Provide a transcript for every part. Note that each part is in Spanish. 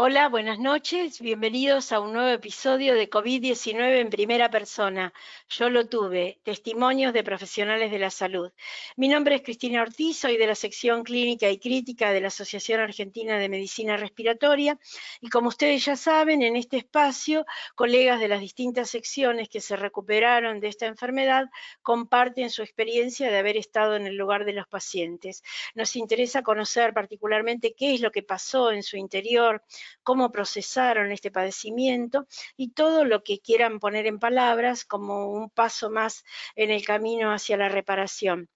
Hola, buenas noches. Bienvenidos a un nuevo episodio de COVID-19 en primera persona. Yo lo tuve, testimonios de profesionales de la salud. Mi nombre es Cristina Ortiz, soy de la sección clínica y crítica de la Asociación Argentina de Medicina Respiratoria y como ustedes ya saben, en este espacio, colegas de las distintas secciones que se recuperaron de esta enfermedad comparten su experiencia de haber estado en el lugar de los pacientes. Nos interesa conocer particularmente qué es lo que pasó en su interior, cómo procesaron este padecimiento y todo lo que quieran poner en palabras como un paso más en el camino hacia la reparación.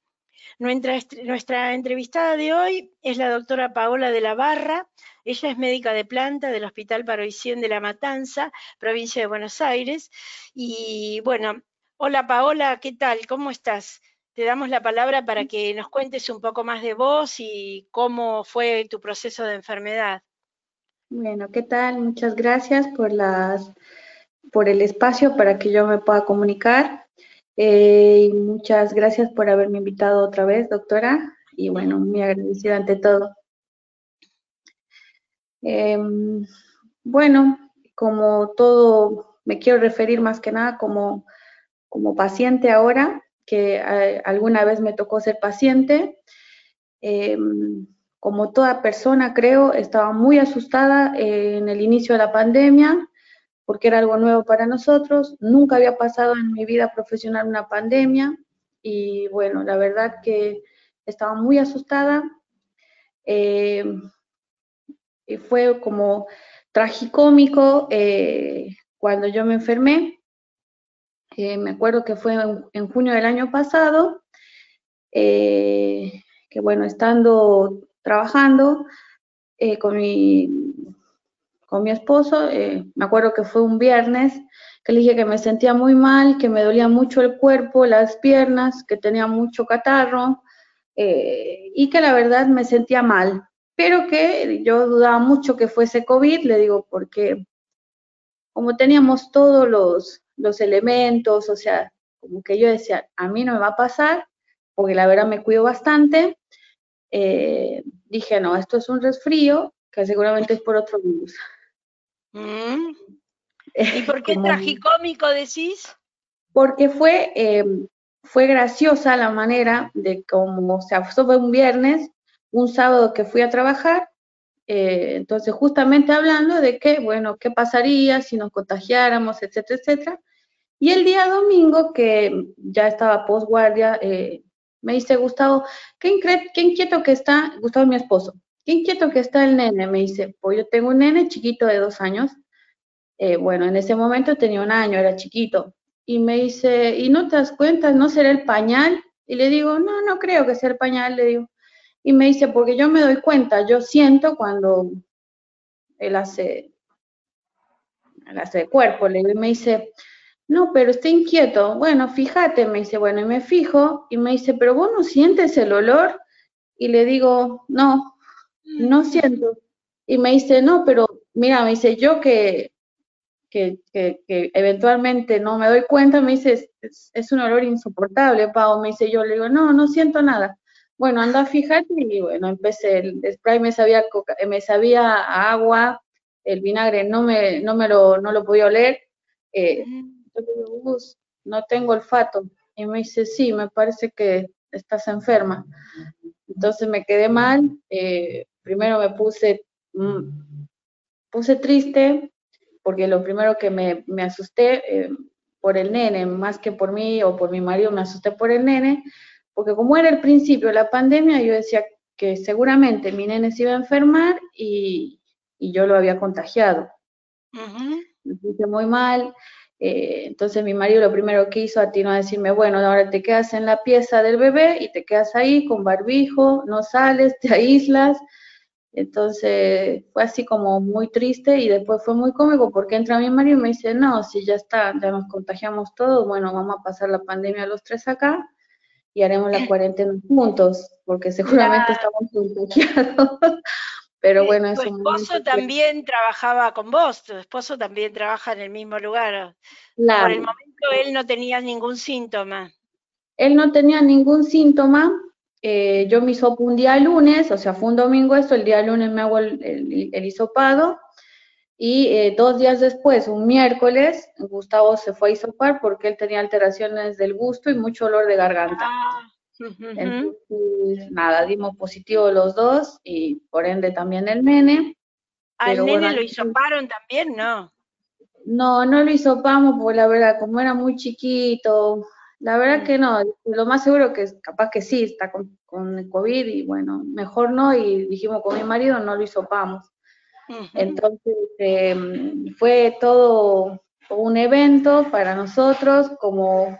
Nuestra, entrevistada de hoy es la doctora Paola de la Barra. Ella es médica de planta del Hospital Paroicien de La Matanza, provincia de Buenos Aires. Y bueno, hola Paola, ¿qué tal? ¿Cómo estás? Te damos la palabra para que nos cuentes un poco más de vos y cómo fue tu proceso de enfermedad. Bueno, ¿qué tal? Muchas gracias por las por el espacio para que yo me pueda comunicar. Eh, y muchas gracias por haberme invitado otra vez, doctora. Y bueno, muy agradecida ante todo. Em, bueno, como todo, me quiero referir más que nada como, como paciente ahora, que eh, alguna vez me tocó ser paciente. Como toda persona, creo, estaba muy asustada eh, en el inicio de la pandemia, porque era algo nuevo para nosotros. Nunca había pasado en mi vida profesional una pandemia y bueno, la verdad que estaba muy asustada. Eh, y fue como tragicómico eh, cuando yo me enfermé. me acuerdo que fue en, junio del año pasado, que bueno, estando trabajando eh, con, mi, con mi esposo. Eh, me acuerdo que fue un viernes que le dije que me sentía muy mal, que me dolía mucho el cuerpo, las piernas, que tenía mucho catarro eh, y que la verdad me sentía mal, pero que yo dudaba mucho que fuese COVID, le digo, porque como teníamos todos los, los elementos, o sea, como que yo decía, a mí no me va a pasar, porque la verdad me cuido bastante, eh, dije, no, esto es un resfrío, que seguramente es por otro virus. Mm. ¿Y por qué tragicómico decís? Porque fue, em, fue graciosa la manera de cómo, o sea, fue un viernes, un sábado que fui a trabajar, eh, entonces justamente hablando de que, bueno, qué pasaría si nos contagiáramos, etcétera, etcétera. Y el día domingo, que ya estaba postguardia, eh, me dice Gustavo, ¿qué, inquieto que está, Gustavo mi esposo, qué inquieto que está el nene, me dice, pues yo tengo un nene chiquito de dos años, eh, bueno, en ese momento tenía un año, era chiquito, y me dice, ¿y no te das cuenta, no será el pañal? Y le digo, no, no creo que sea el pañal, le digo. Y me dice, porque yo me doy cuenta, yo siento cuando él hace, cuerpo, le digo, y me dice, no, pero está inquieto. Bueno, fíjate, me dice, bueno, y me fijo, y me dice, pero vos no sientes el olor. Y le digo, no, no mm. siento. Y me dice, no, pero mira, me dice, yo que, que, que, eventualmente no me doy cuenta, me dice, es, un olor insoportable, Pau. Me dice, yo le digo, no, no siento nada. Bueno, anda, fíjate, y bueno, empecé, el spray me sabía, me sabía agua, el vinagre no me, no me lo, no lo podía oler. Eh, yo le digo, no tengo olfato. Y me dice, sí, me parece que estás enferma. Entonces me quedé mal. Eh, primero me puse, mm, puse triste, porque lo primero que me, me asusté eh, por el nene, más que por mí o por mi marido, me asusté por el nene, porque como era el principio de la pandemia, yo decía que seguramente mi nene se iba a enfermar y, y yo lo había contagiado. Me puse muy mal, eh, entonces mi marido lo primero que hizo atinó a decirme, bueno, ahora te quedas en la pieza del bebé y te quedas ahí con barbijo, no sales, te aíslas. Entonces fue así como muy triste y después fue muy cómico porque entra mi marido y me dice, no, si ya está, ya nos contagiamos todos, bueno, vamos a pasar la pandemia los tres acá y haremos la cuarentena juntos, porque seguramente estamos contagiados. Pero bueno, es tu esposo también trabajaba con vos, tu esposo también trabaja en el mismo lugar. Por el momento él no tenía ningún síntoma. Él no tenía ningún síntoma. Eh, yo me hisopo un día lunes, o sea, fue un domingo esto, el día lunes me hago el, el, hisopado Y eh, dos días después, un miércoles, Gustavo se fue a isopar porque él tenía alteraciones del gusto y mucho olor de garganta. Ah, Entonces, nada, dimos positivo los dos y por ende también el nene. ¿Al nene lo hisoparon también? No. No, no lo hisopamos porque la verdad, como era muy chiquito, la verdad mm. que no, lo más seguro que capaz que sí, está con, con el COVID y bueno, mejor no, y dijimos con mi marido no lo hisopamos. Entonces em, fue todo un evento para nosotros, como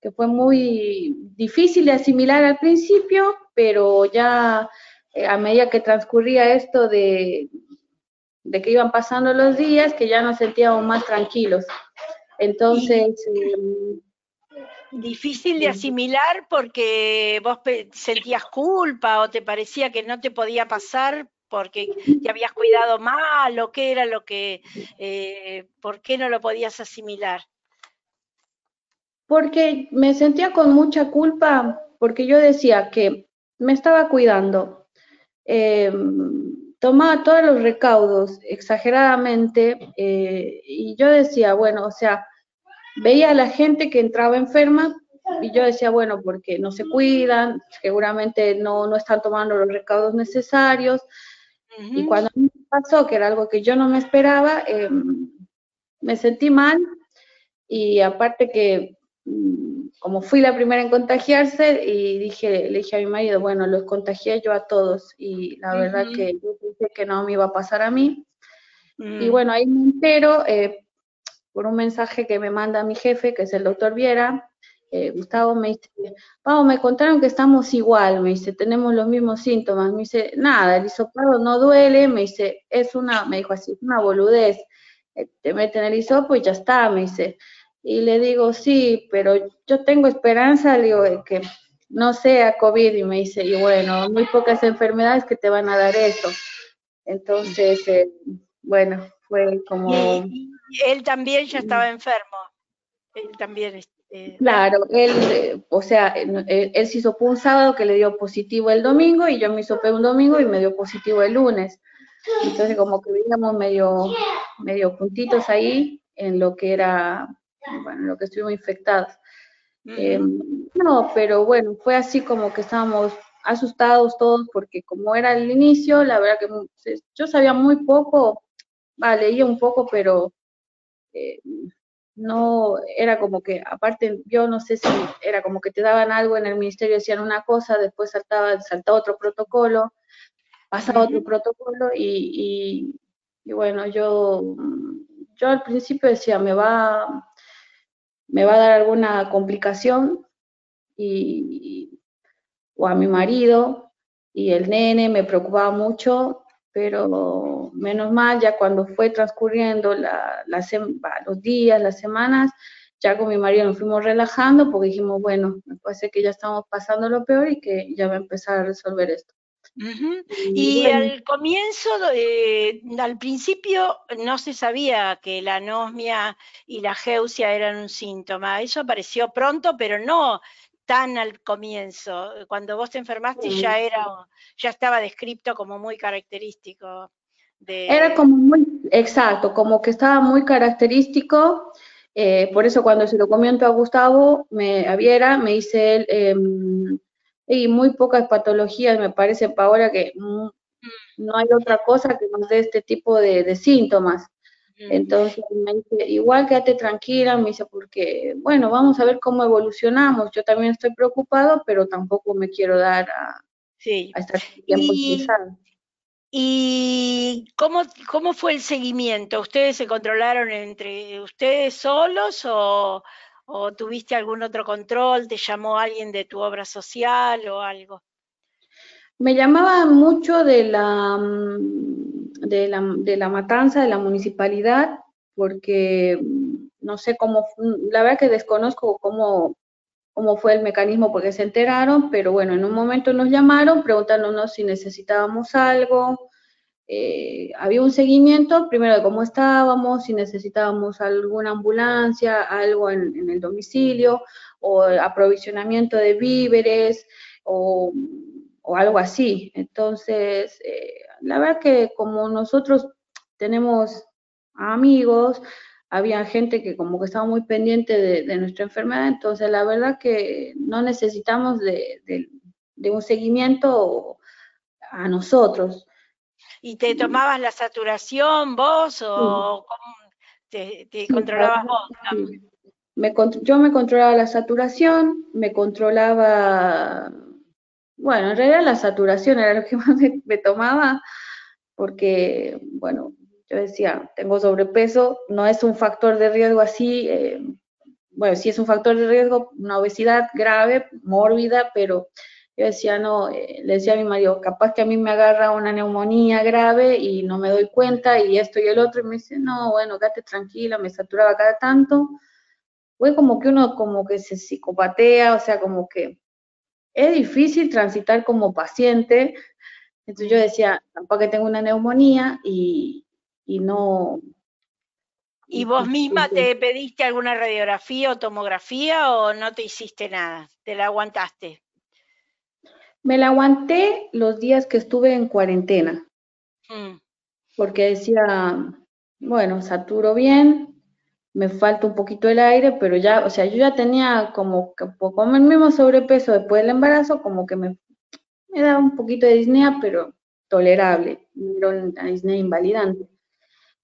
que fue muy difícil de asimilar al principio, pero ya eh, a medida que transcurría esto de, de que iban pasando los días, que ya nos sentíamos más tranquilos. Entonces... Em, difícil de asimilar porque vos sentías culpa o te parecía que no te podía pasar porque te habías cuidado mal o qué era lo que, eh, por qué no lo podías asimilar. Porque me sentía con mucha culpa porque yo decía que me estaba cuidando. Em, tomaba todos los recaudos exageradamente eh, y yo decía, bueno, o sea, veía a la gente que entraba enferma y yo decía, bueno, porque no se cuidan, seguramente no, no están tomando los recaudos necesarios. Y cuando me pasó, que era algo que yo no me esperaba, em, me sentí mal y aparte que como fui la primera en contagiarse y dije, le dije a mi marido, bueno, los contagié yo a todos y la verdad que yo pensé que no me iba a pasar a mí. Y mm. bueno, ahí me entero eh, por un mensaje que me manda mi jefe, que es el doctor Viera, eh, Gustavo me dice, Pau, me contaron que estamos igual, me dice, tenemos los mismos síntomas, me dice, nada, el hisopado no duele, me dice, es una, me dijo así, es una boludez, eh, te meten el hisopo y ya está, me dice, y le digo, sí, pero yo tengo esperanza, le digo, que no sea COVID, y me dice, y bueno, muy pocas enfermedades que te van a dar eso. Entonces, eh, bueno, fue como... Y, él también ya estaba enfermo, él también eh, claro, él, eh, o sea, él, se hizo un sábado que le dio positivo el domingo y yo me hizo un domingo y me dio positivo el lunes. Entonces como que vivíamos medio, medio juntitos ahí en lo que era, bueno, en lo que estuvimos infectados. Em, no, pero bueno, fue así como que estábamos asustados todos porque como era el inicio, la verdad que yo sabía muy poco, vale, leía un poco, pero no era como que, aparte, yo no sé si era como que te daban algo en el ministerio, decían una cosa, después saltaba, saltaba otro protocolo, pasaba otro protocolo y, y, bueno, yo, yo al principio decía, me va, me va a dar alguna complicación y, o a mi marido y el nene me preocupaba mucho pero menos mal, ya cuando fue transcurriendo la, los días, las semanas, ya con mi marido nos fuimos relajando porque dijimos, bueno, me parece que ya estamos pasando lo peor y que ya va a empezar a resolver esto. Y, al comienzo, al principio no se sabía que la anosmia y la geusia eran un síntoma. Eso apareció pronto, pero no tan al comienzo. Cuando vos te enfermaste ya era, ya estaba descrito como muy característico. De... Era como muy, exacto, como que estaba muy característico. Eh, por eso cuando se lo comento a Gustavo, me, a Viera, me dice él, em, y muy pocas patologías, me parece, Paola, que mm, no hay otra cosa que nos dé este tipo de síntomas. Entonces me dice, igual quédate tranquila, me dice, porque, bueno, vamos a ver cómo evolucionamos. Yo también estoy preocupado, pero tampoco me quiero dar a, estar tiempo y, ¿Y cómo, cómo fue el seguimiento? ¿Ustedes se controlaron entre ustedes solos o, o tuviste algún otro control? ¿Te llamó alguien de tu obra social o algo? Me llamaba mucho de la mm, de la, de la matanza de la municipalidad, porque no sé cómo, la verdad que desconozco cómo, cómo fue el mecanismo porque se enteraron, pero bueno, en un momento nos llamaron preguntándonos si necesitábamos algo. Eh, había un seguimiento, primero de cómo estábamos, si necesitábamos alguna ambulancia, algo en, el domicilio, o aprovisionamiento de víveres, o, algo así. Entonces, eh, la verdad que como nosotros tenemos amigos, había gente que como que estaba muy pendiente de, nuestra enfermedad, entonces la verdad que no necesitamos de, un seguimiento a nosotros. ¿Y te tomabas la saturación vos o te, controlabas vos? yo me controlaba la saturación, me controlaba, bueno, en realidad la saturación era lo que más me tomaba, porque, bueno, yo decía, tengo sobrepeso, no es un factor de riesgo así, eh, bueno, sí es un factor de riesgo, una obesidad grave, mórbida, pero yo decía, no, eh, le decía a mi marido, capaz que a mí me agarra una neumonía grave y no me doy cuenta y esto y el otro, y me dice, no, bueno, quédate tranquila, me saturaba cada tanto. Fue como que uno como que se psicopatea, o sea, como que es difícil transitar como paciente. Entonces yo decía, capaz que tengo una neumonía y, y no... ¿Y vos misma te pediste alguna radiografía o tomografía o no te hiciste nada? ¿Te la aguantaste? Me la aguanté los días que estuve en cuarentena. Mm. Porque decía, bueno, saturo bien, me falta un poquito el aire, pero ya, o sea, yo ya tenía como que como el mismo sobrepeso después del embarazo, como que me, me daba un poquito de disnea, pero tolerable, no una disnea invalidante.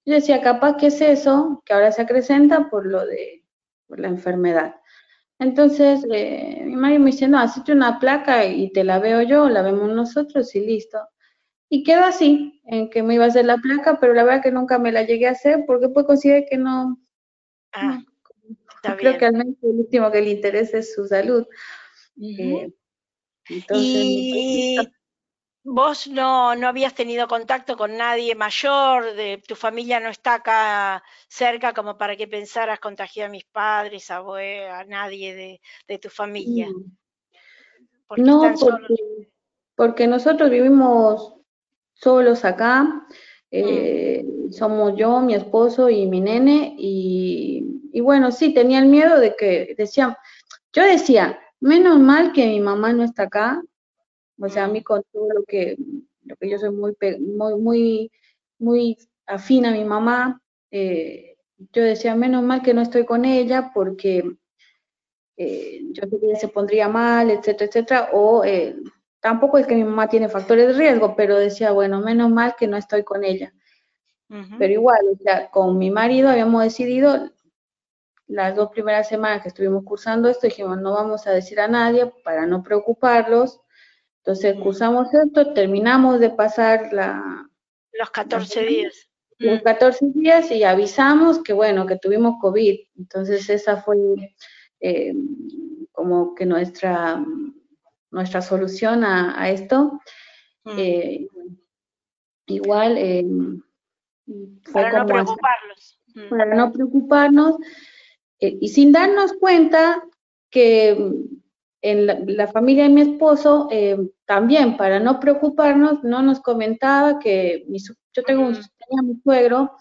Yo decía, capaz que es eso, que ahora se acrecenta por lo de por la enfermedad. Entonces, eh, mi marido me dice, no, hazte una placa y te la veo yo, la vemos nosotros y listo. Y quedó así, en que me iba a hacer la placa, pero la verdad que nunca me la llegué a hacer porque pues consideré que no. Ah, creo que al menos el último que le interesa es su salud. Eh, y, vos no, no habías tenido contacto con nadie mayor, de tu familia no está acá cerca como para que pensaras contagiar a mis padres, a, a nadie de, tu familia. no, porque, nosotros vivimos solos acá, mm. eh, somos yo, mi esposo y mi nene, y, y bueno, sí, tenía el miedo de que, decía, yo decía, menos mal que mi mamá no está acá, o sea, a mí con todo lo que, lo que yo soy muy, muy, muy, muy afín a mi mamá, eh, yo decía, menos mal que no estoy con ella porque eh, yo sé que ella se pondría mal, etcétera, etcétera, o eh, tampoco es que mi mamá tiene factores de riesgo, pero decía, bueno, menos mal que no estoy con ella. Pero igual, o sea, con mi marido habíamos decidido las dos primeras semanas que estuvimos cursando esto, dijimos, no vamos a decir a nadie para no preocuparlos, entonces cursamos esto, terminamos de pasar la... Los 14 días. Los 14 días y avisamos que bueno, que tuvimos COVID. Entonces esa fue eh, como que nuestra, nuestra solución a, esto. Eh, igual... Eh, para no preocuparlos. Para no preocuparnos y sin darnos cuenta que en la, familia de mi esposo, eh, también para no preocuparnos, no nos comentaba que yo tengo un, tenía mi suegro,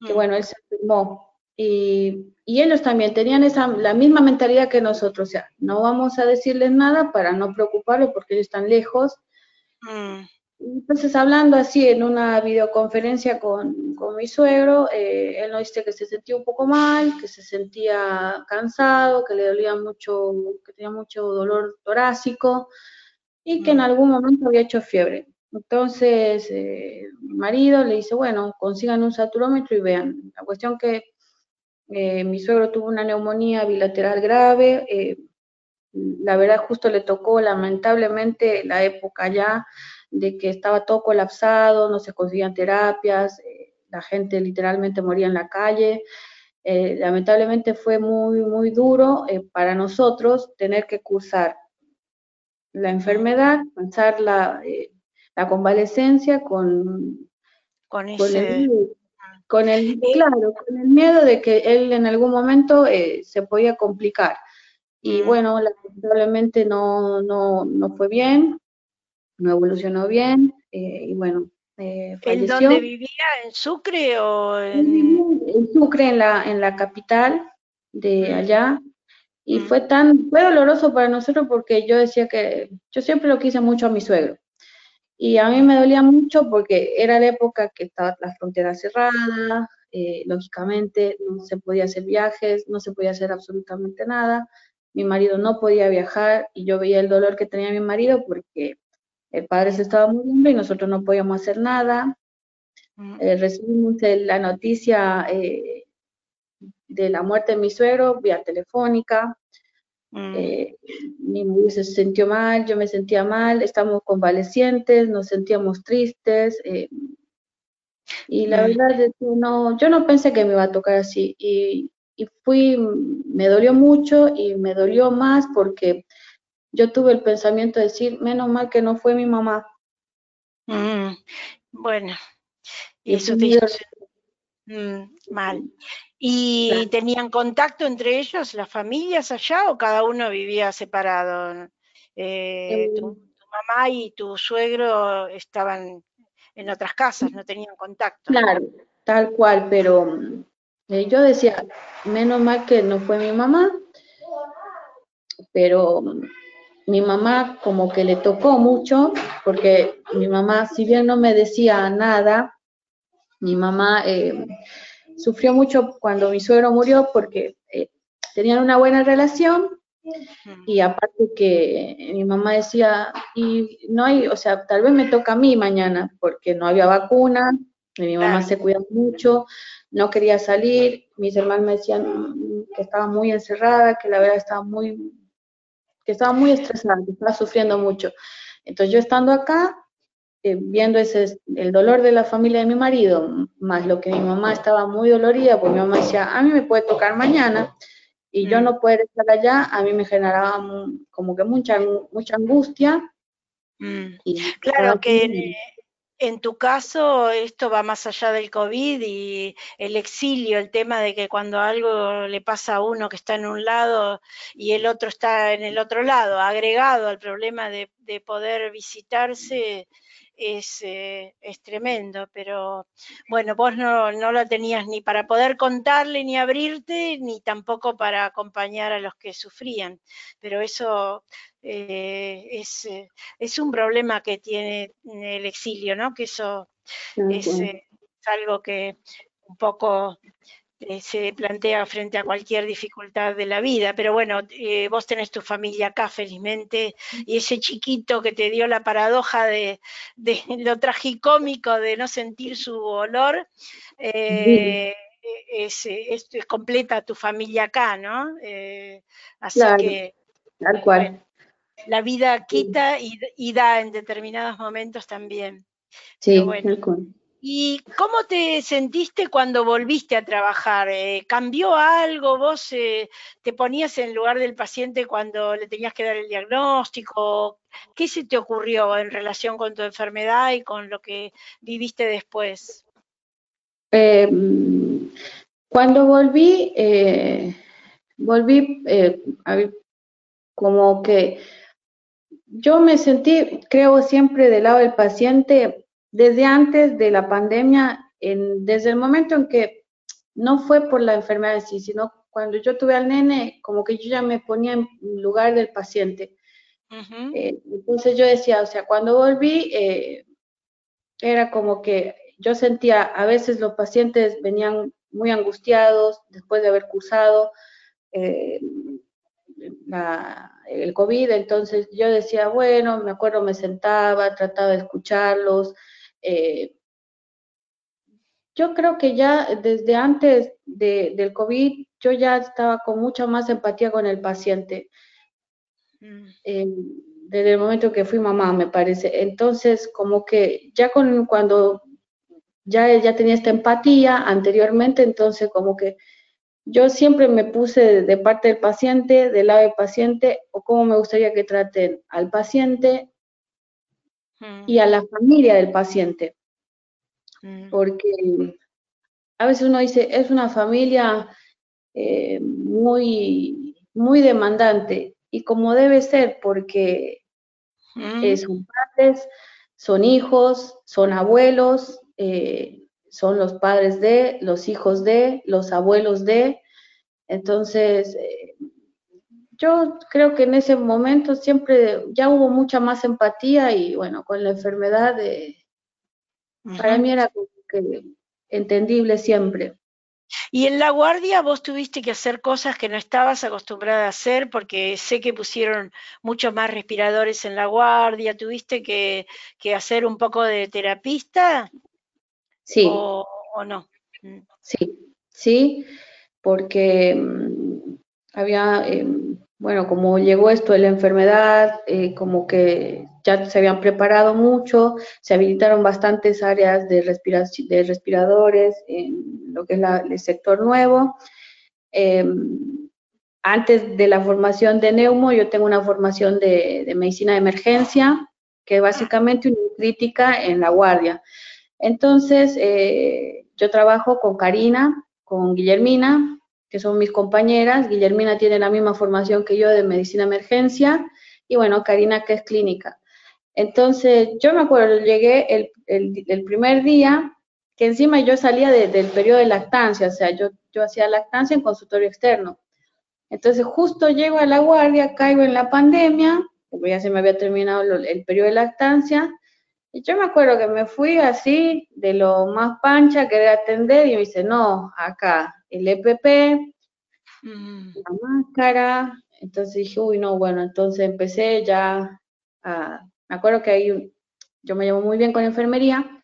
que bueno, él se enfermó, y, ellos también tenían esa, la misma mentalidad que nosotros, o sea, no vamos a decirles nada para no preocuparlos porque ellos están lejos. Mm. Entonces, hablando así en una videoconferencia con, con mi suegro, eh, él nos dice que se sentía un poco mal, que se sentía cansado, que le dolía mucho, que tenía mucho dolor torácico y que en mm. algún momento había hecho fiebre. Entonces, eh, mi marido le dice, bueno, consigan un saturómetro y vean. La cuestión que eh, mi suegro tuvo una neumonía bilateral grave, la verdad justo le tocó lamentablemente la época ya de que estaba todo colapsado, no se conseguían terapias, eh, la gente literalmente moría en la calle. Eh, lamentablemente fue muy, muy duro eh, para nosotros tener que cursar la enfermedad, pasar la, la convalecencia con, con, el, con el, claro, con el miedo de que él en algún momento se podía complicar. Y bueno, lamentablemente no, no, no fue bien, no evolucionó bien eh, y bueno, eh, ¿En dónde vivía? ¿En Sucre o en...? En Sucre, en la, en la capital de allá. Y fue tan, fue doloroso para nosotros porque yo decía que, yo siempre lo quise mucho a mi suegro. Y a mí me dolía mucho porque era la época que estaba la frontera cerrada, eh, lógicamente no se podía hacer viajes, no se podía hacer absolutamente nada. Mi marido no podía viajar y yo veía el dolor que tenía mi marido porque el padre se estaba muriendo y nosotros no podíamos hacer nada. Mm. Eh, recibimos la noticia eh, de la muerte de mi suegro vía telefónica. Mm. Eh, mi marido se sintió mal, yo me sentía mal, estamos convalecientes, nos sentíamos tristes. Y la mm. verdad es que no, yo no pensé que me iba a tocar así. Y, y, fui, me dolió mucho y me dolió más porque yo tuve el pensamiento de decir, menos mal que no fue mi mamá. Mm. bueno, y eso te hizo mal. ¿Y tenían contacto entre ellos, las familias allá, o cada uno vivía separado? Eh, tu, em. mamá y tu suegro estaban en otras casas, no tenían contacto. Claro, tal cual, pero eh, yo decía, menos mal que no fue mi mamá, pero mi mamá como que le tocó mucho, porque mi mamá, si bien no me decía nada, mi mamá eh, sufrió mucho cuando mi suegro murió porque eh, tenían una buena relación y aparte que mi mamá decía, y no hay, o sea, tal vez me toca a mí mañana porque no había vacuna, mi mamá se cuida mucho, no quería salir, mis hermanos me decían que estaba muy encerrada, que la verdad estaba muy, que estaba muy estresada, que estaba sufriendo mucho. Entonces yo estando acá, eh, viendo ese, el dolor de la familia de mi marido, más lo que mi mamá estaba muy dolorida, porque mi mamá decía, a mí me puede tocar mañana, y yo mm. no poder estar allá, a mí me generaba como que mucha, mucha angustia. Mm. claro que en, tu caso esto va más allá del COVID y el exilio, el tema de que cuando algo le pasa a uno que está en un lado y el otro está en el otro lado, agregado al problema de, de poder visitarse, es, eh, es tremendo, pero bueno, vos no, no lo tenías ni para poder contarle ni abrirte, ni tampoco para acompañar a los que sufrían, pero eso eh, es, eh, es, un problema que tiene el exilio, ¿no? Que eso es, es algo que un poco eh, se plantea frente a cualquier dificultad de la vida. Pero bueno, eh, vos tenés tu familia acá, felizmente, y ese chiquito que te dio la paradoja de, lo tragicómico de no sentir su olor, eh, es, completa tu familia acá, ¿no? así que. Tal cual. la vida quita y, da en determinados momentos también. Sí, tal cual. ¿Y cómo te sentiste cuando volviste a trabajar? Eh, ¿Cambió algo? ¿Vos eh, te ponías en lugar del paciente cuando le tenías que dar el diagnóstico? ¿Qué se te ocurrió en relación con tu enfermedad y con lo que viviste después? Em, cuando volví, eh, volví como que yo me sentí, creo siempre del lado del paciente, desde antes de la pandemia, desde el momento en que no fue por la enfermedad en sí, sino cuando yo tuve al nene, como que yo ya me ponía en lugar del paciente. Eh, entonces yo decía, o sea, cuando volví, eh, era como que yo sentía, a veces los pacientes venían muy angustiados después de haber cursado eh, el COVID, entonces yo decía, bueno, me acuerdo, me sentaba, trataba de escucharlos, eh, yo creo que ya desde antes del COVID, yo ya estaba con mucha más empatía con el paciente. Mm. Eh, desde el momento que fui mamá, me parece. Entonces, como que ya con cuando ya, ya tenía esta empatía anteriormente, entonces como que yo siempre me puse de parte del paciente, del lado del paciente, o cómo me gustaría que traten al paciente Mm. y a la familia del paciente. Mm. Porque a veces uno dice, es una familia eh, muy, muy demandante y como debe ser, porque mm. son padres, son hijos, son abuelos, eh, son los padres de, los hijos de, los abuelos de. Entonces, eh, yo creo que en ese momento siempre ya hubo mucha más empatía y bueno, con la enfermedad para mí era como que entendible siempre. Y en la guardia vos tuviste que hacer cosas que no estabas acostumbrada a hacer porque sé que pusieron muchos más respiradores en la guardia, tuviste que, hacer un poco de terapista. Sí. ¿O, no? Mm. Sí, sí, porque mm, había, em, bueno, como llegó esto de la enfermedad, eh, como que ya se habían preparado mucho, se habilitaron bastantes áreas de, de respiradores en lo que es el sector nuevo. Em, antes de la formación de Neumo, yo tengo una formación de, medicina de emergencia, que básicamente una crítica en la guardia. Entonces, eh, yo trabajo con Karina, con Guillermina, que son mis compañeras. Guillermina tiene la misma formación que yo de medicina emergencia y bueno, Karina que es clínica. Entonces, yo me acuerdo, llegué el, primer día, que encima yo salía del periodo de lactancia, o sea, yo, yo hacía lactancia en consultorio externo. Entonces, justo llego a la guardia, caigo en la pandemia, ya se me había terminado el periodo de lactancia, y yo me acuerdo que me fui así, de lo más pancha, querer atender, y me dice, no, acá, el EPP, mm. la máscara, entonces dije, uy, no, bueno, entonces empecé ya a me acuerdo que ahí yo me llevo muy bien con enfermería,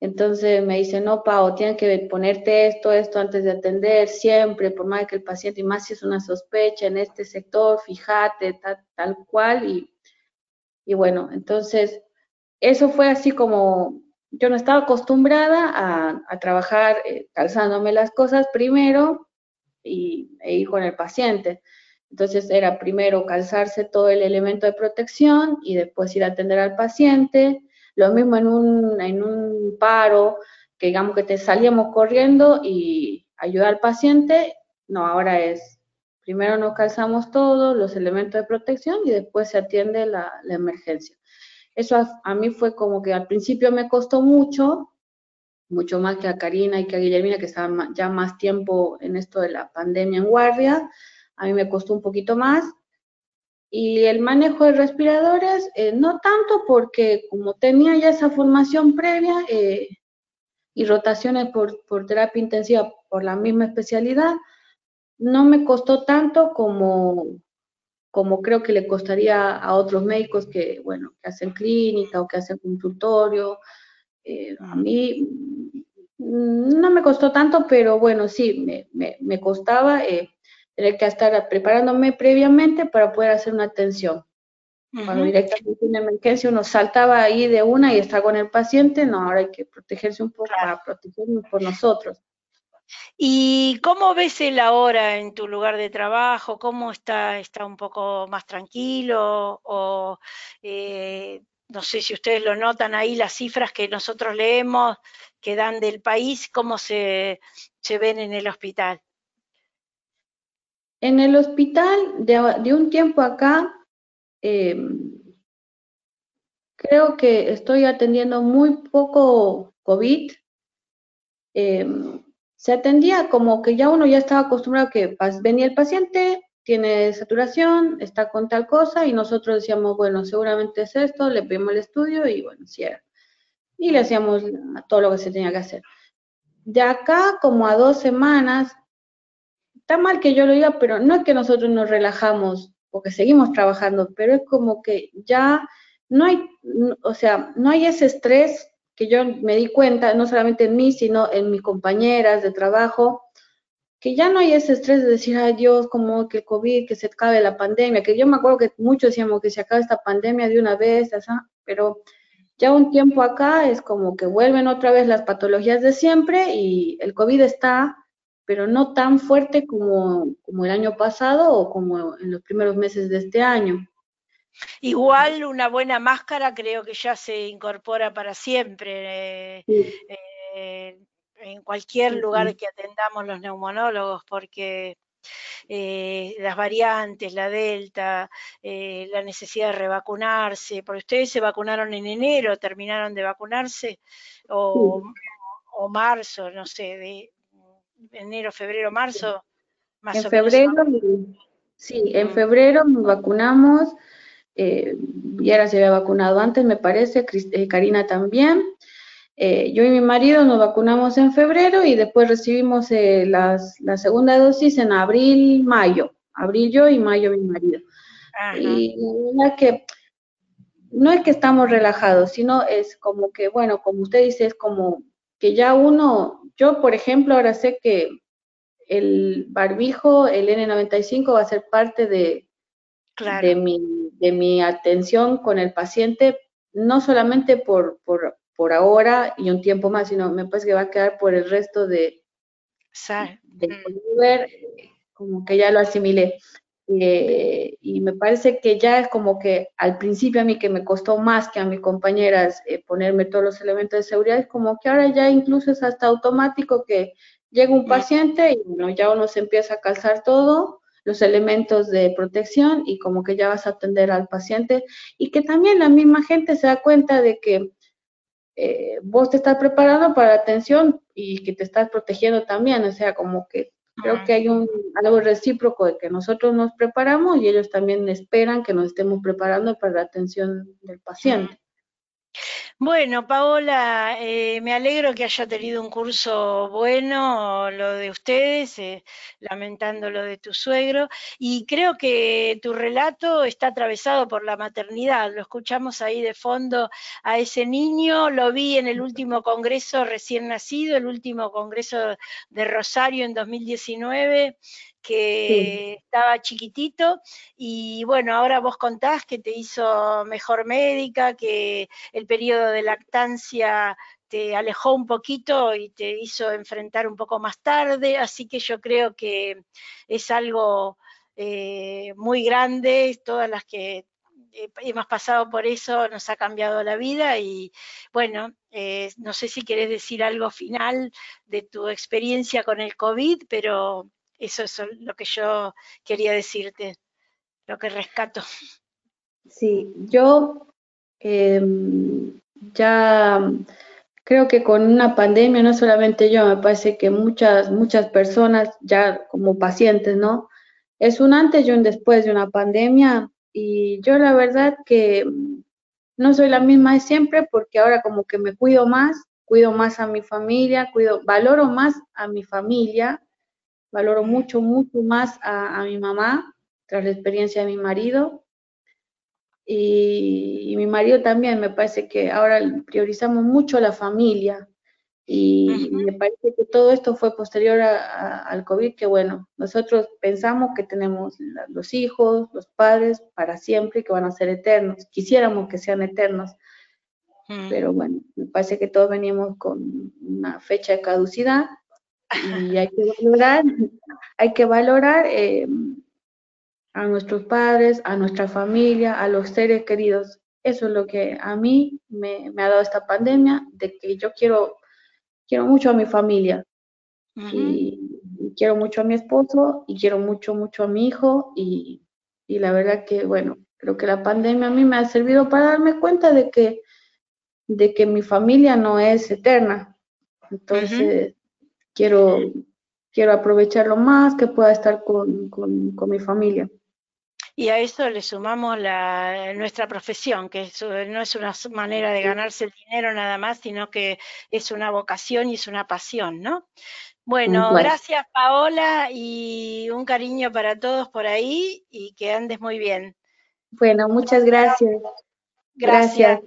entonces me dice, no, Pau, tienes que ponerte esto, esto antes de atender, siempre, por más que el paciente, y más si es una sospecha en este sector, fíjate, tal, cual, y, y, bueno, entonces eso fue así como, yo no estaba acostumbrada a, trabajar eh, calzándome las cosas primero y, e ir con el paciente. Entonces era primero calzarse todo el elemento de protección y después ir a atender al paciente. Lo mismo en un, en un paro, que digamos que te salíamos corriendo y ayudar al paciente. No, ahora es, primero nos calzamos todos los elementos de protección y después se atiende la, emergencia. Eso a, mí fue como que al principio me costó mucho, mucho más que a Karina y que a Guillermina, que estaban ya más tiempo en esto de la pandemia en guardia a mí me costó un poquito más. Y el manejo de respiradores, eh, no tanto porque como tenía ya esa formación previa eh, y rotaciones por, por terapia intensiva por la misma especialidad, no me costó tanto como, como creo que le costaría a otros médicos que, bueno, que hacen clínica o que hacen consultorio. Eh, a mí no me costó tanto, pero bueno, sí, me, me, me costaba tener que estar preparándome previamente para poder hacer una atención. Cuando directamente en emergencia uno saltaba ahí de una y está con el paciente, no, ahora hay que protegerse un poco para protegernos por nosotros. ¿Y cómo ves el ahora en tu lugar de trabajo? ¿Cómo está? ¿Está un poco más tranquilo? O eh, no sé si ustedes lo notan ahí, las cifras que nosotros leemos que dan del país, ¿cómo se, se ven en el hospital? En el hospital, de, un tiempo acá, em, creo que estoy atendiendo muy poco COVID. Em, se atendía como que ya uno ya estaba acostumbrado a que venía el paciente, tiene saturación, está con tal cosa, y nosotros decíamos, bueno, seguramente es esto, le pedimos el estudio y bueno, si era. Y le hacíamos todo lo que se tenía que hacer. De acá, como a dos semanas, está mal que yo lo diga, pero no es que nosotros nos relajamos, porque seguimos trabajando, pero es como que ya no hay, o sea, no hay ese estrés que yo me di cuenta, no solamente en mí, sino en mis compañeras de trabajo, que ya no hay ese estrés de decir, ay Dios, como que el COVID, que se acabe la pandemia, que yo me acuerdo que muchos decíamos que se acabe esta pandemia de una vez, pero ya un tiempo acá es como que vuelven otra vez las patologías de siempre y el COVID está pero no tan fuerte como, como el año pasado o como en los primeros meses de este año. Igual una buena máscara creo que ya se incorpora para siempre eh, en cualquier lugar que atendamos los neumonólogos, porque eh, las variantes, la delta, eh, la necesidad de revacunarse, porque ustedes se vacunaron en enero, terminaron de vacunarse, o, o marzo, no sé, de, enero, febrero, marzo, más en febrero, Sí, en febrero nos vacunamos. Eh, Yara se había vacunado antes, me parece, eh, Karina también. Eh, yo y mi marido nos vacunamos en febrero y después recibimos eh, las, la segunda dosis en abril, mayo. Abril yo y mayo mi marido. Y la que no es que estamos relajados, sino es como que, bueno, como usted dice, es como que ya uno, yo por ejemplo ahora sé que el barbijo, el N95 va a ser parte de, de, mi, de mi atención con el paciente, no solamente por, por, por ahora y un tiempo más, sino me parece que va a quedar por el resto de, de mm. como que ya lo asimilé. Eh, y me parece que ya es como que al principio a mí que me costó más que a mis compañeras eh, ponerme todos los elementos de seguridad, es como que ahora ya incluso es hasta automático que llega un paciente y bueno, ya uno se empieza a calzar todo, los elementos de protección y como que ya vas a atender al paciente y que también la misma gente se da cuenta de que eh, vos te estás preparando para la atención y que te estás protegiendo también, o sea, como que creo que hay un algo recíproco de que nosotros nos preparamos y ellos también esperan que nos estemos preparando para la atención del paciente. Bueno, Paola, eh, me alegro que haya tenido un curso bueno, lo de ustedes, eh, lamentando lo de tu suegro, y creo que tu relato está atravesado por la maternidad. Lo escuchamos ahí de fondo a ese niño, lo vi en el último congreso recién nacido, el último congreso de Rosario en 2019 que estaba chiquitito y bueno, ahora vos contás que te hizo mejor médica, que el periodo de lactancia te alejó un poquito y te hizo enfrentar un poco más tarde, así que yo creo que es algo eh, muy grande, todas las que hemos pasado por eso nos ha cambiado la vida y bueno, eh, no sé si querés decir algo final de tu experiencia con el COVID, pero eso es lo que yo quería decirte, lo que rescato. Sí, yo em, ya creo que con una pandemia, no solamente yo, me parece que muchas, muchas personas ya como pacientes, ¿no? Es un antes y un después de una pandemia y yo la verdad que no soy la misma de siempre porque ahora como que me cuido más, cuido más a mi familia, cuido, valoro más a mi familia Valoro mucho, mucho más a, mi mamá tras la experiencia de mi marido. Y, mi marido también, me parece que ahora priorizamos mucho la familia. Y, me parece que todo esto fue posterior al COVID, que bueno, nosotros pensamos que tenemos los hijos, los padres para siempre y que van a ser eternos. Quisiéramos que sean eternos. Pero bueno, me parece que todos veníamos con una fecha de caducidad y hay que valorar, hay que valorar eh, a nuestros padres, a nuestra familia, a los seres queridos. Eso es lo que a mí me, ha dado esta pandemia, de que yo quiero, quiero mucho a mi familia. y, quiero mucho a mi esposo y quiero mucho, mucho a mi hijo y, la verdad que, bueno, creo que la pandemia a mí me ha servido para darme cuenta de que, de que mi familia no es eterna. Entonces, quiero, quiero aprovecharlo más, que pueda estar con, mi familia. Y a eso le sumamos la, nuestra profesión, que no es una manera de ganarse el dinero nada más, sino que es una vocación y es una pasión, ¿no? Bueno, gracias Paola y un cariño para todos por ahí y que andes muy bien. Bueno, muchas gracias. gracias.